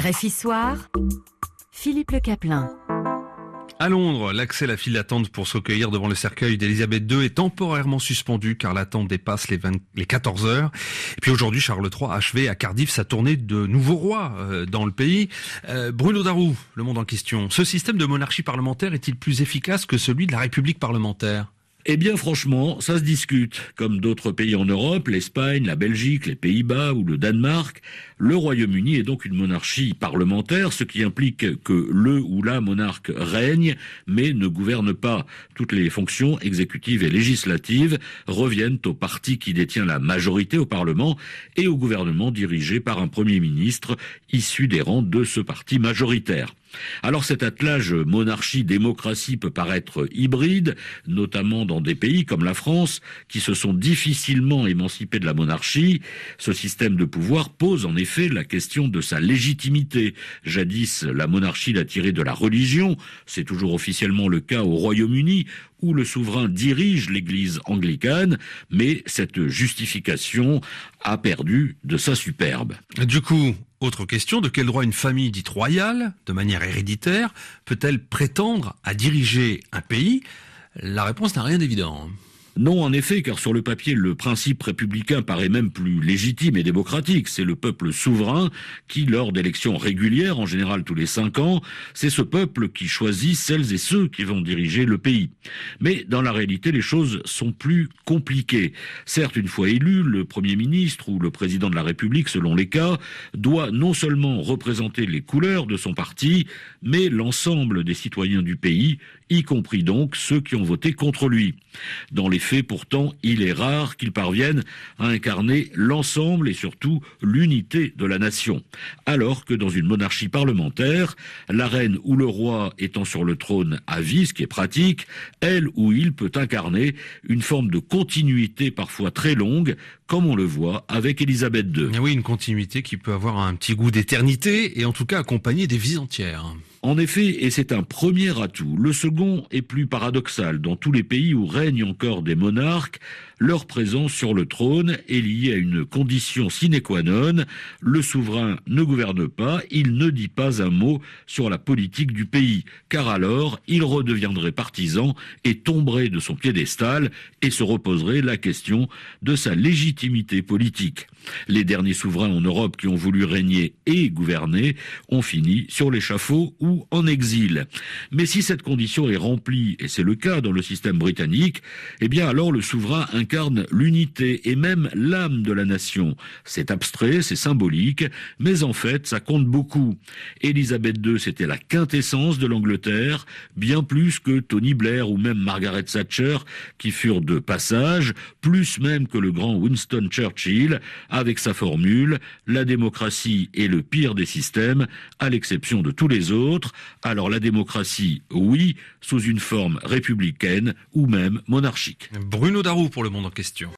RFI Philippe Le Caplin. À Londres, l'accès à la file d'attente pour se recueillir devant le cercueil d'Elisabeth II est temporairement suspendu car l'attente dépasse les, 14 heures. Et puis aujourd'hui, Charles III a achevé à Cardiff sa tournée de nouveau roi euh, dans le pays. Euh, Bruno Darou, le monde en question. Ce système de monarchie parlementaire est-il plus efficace que celui de la République parlementaire? Eh bien franchement, ça se discute. Comme d'autres pays en Europe, l'Espagne, la Belgique, les Pays-Bas ou le Danemark, le Royaume-Uni est donc une monarchie parlementaire, ce qui implique que le ou la monarque règne, mais ne gouverne pas. Toutes les fonctions exécutives et législatives reviennent au parti qui détient la majorité au Parlement et au gouvernement dirigé par un Premier ministre issu des rangs de ce parti majoritaire. Alors cet attelage monarchie-démocratie peut paraître hybride, notamment dans des pays comme la France, qui se sont difficilement émancipés de la monarchie. Ce système de pouvoir pose en effet la question de sa légitimité. Jadis, la monarchie l'a tiré de la religion, c'est toujours officiellement le cas au Royaume-Uni, où le souverain dirige l'Église anglicane, mais cette justification a perdu de sa superbe. Du coup, autre question, de quel droit une famille dite royale, de manière héréditaire, peut-elle prétendre à diriger un pays? La réponse n'a rien d'évident. Non, en effet, car sur le papier, le principe républicain paraît même plus légitime et démocratique. C'est le peuple souverain qui, lors d'élections régulières, en général tous les cinq ans, c'est ce peuple qui choisit celles et ceux qui vont diriger le pays. Mais dans la réalité, les choses sont plus compliquées. Certes, une fois élu, le Premier ministre ou le Président de la République, selon les cas, doit non seulement représenter les couleurs de son parti, mais l'ensemble des citoyens du pays, y compris donc ceux qui ont voté contre lui. Faits, pourtant, il est rare qu'il parvienne à incarner l'ensemble et surtout l'unité de la nation. Alors que dans une monarchie parlementaire, la reine ou le roi étant sur le trône à vie, ce qui est pratique, elle ou il peut incarner une forme de continuité parfois très longue, comme on le voit avec Élisabeth II. oui, une continuité qui peut avoir un petit goût d'éternité et en tout cas accompagner des vies entières. En effet, et c'est un premier atout, le second est plus paradoxal. Dans tous les pays où règnent encore des monarques, leur présence sur le trône est liée à une condition sine qua non. Le souverain ne gouverne pas, il ne dit pas un mot sur la politique du pays, car alors il redeviendrait partisan et tomberait de son piédestal et se reposerait la question de sa légitimité politique. Les derniers souverains en Europe qui ont voulu régner et gouverner ont fini sur l'échafaud en exil. Mais si cette condition est remplie, et c'est le cas dans le système britannique, eh bien alors le souverain incarne l'unité et même l'âme de la nation. C'est abstrait, c'est symbolique, mais en fait ça compte beaucoup. Élisabeth II, c'était la quintessence de l'Angleterre, bien plus que Tony Blair ou même Margaret Thatcher, qui furent de passage, plus même que le grand Winston Churchill, avec sa formule, la démocratie est le pire des systèmes, à l'exception de tous les alors la démocratie, oui, sous une forme républicaine ou même monarchique. Bruno Darou pour le monde en question.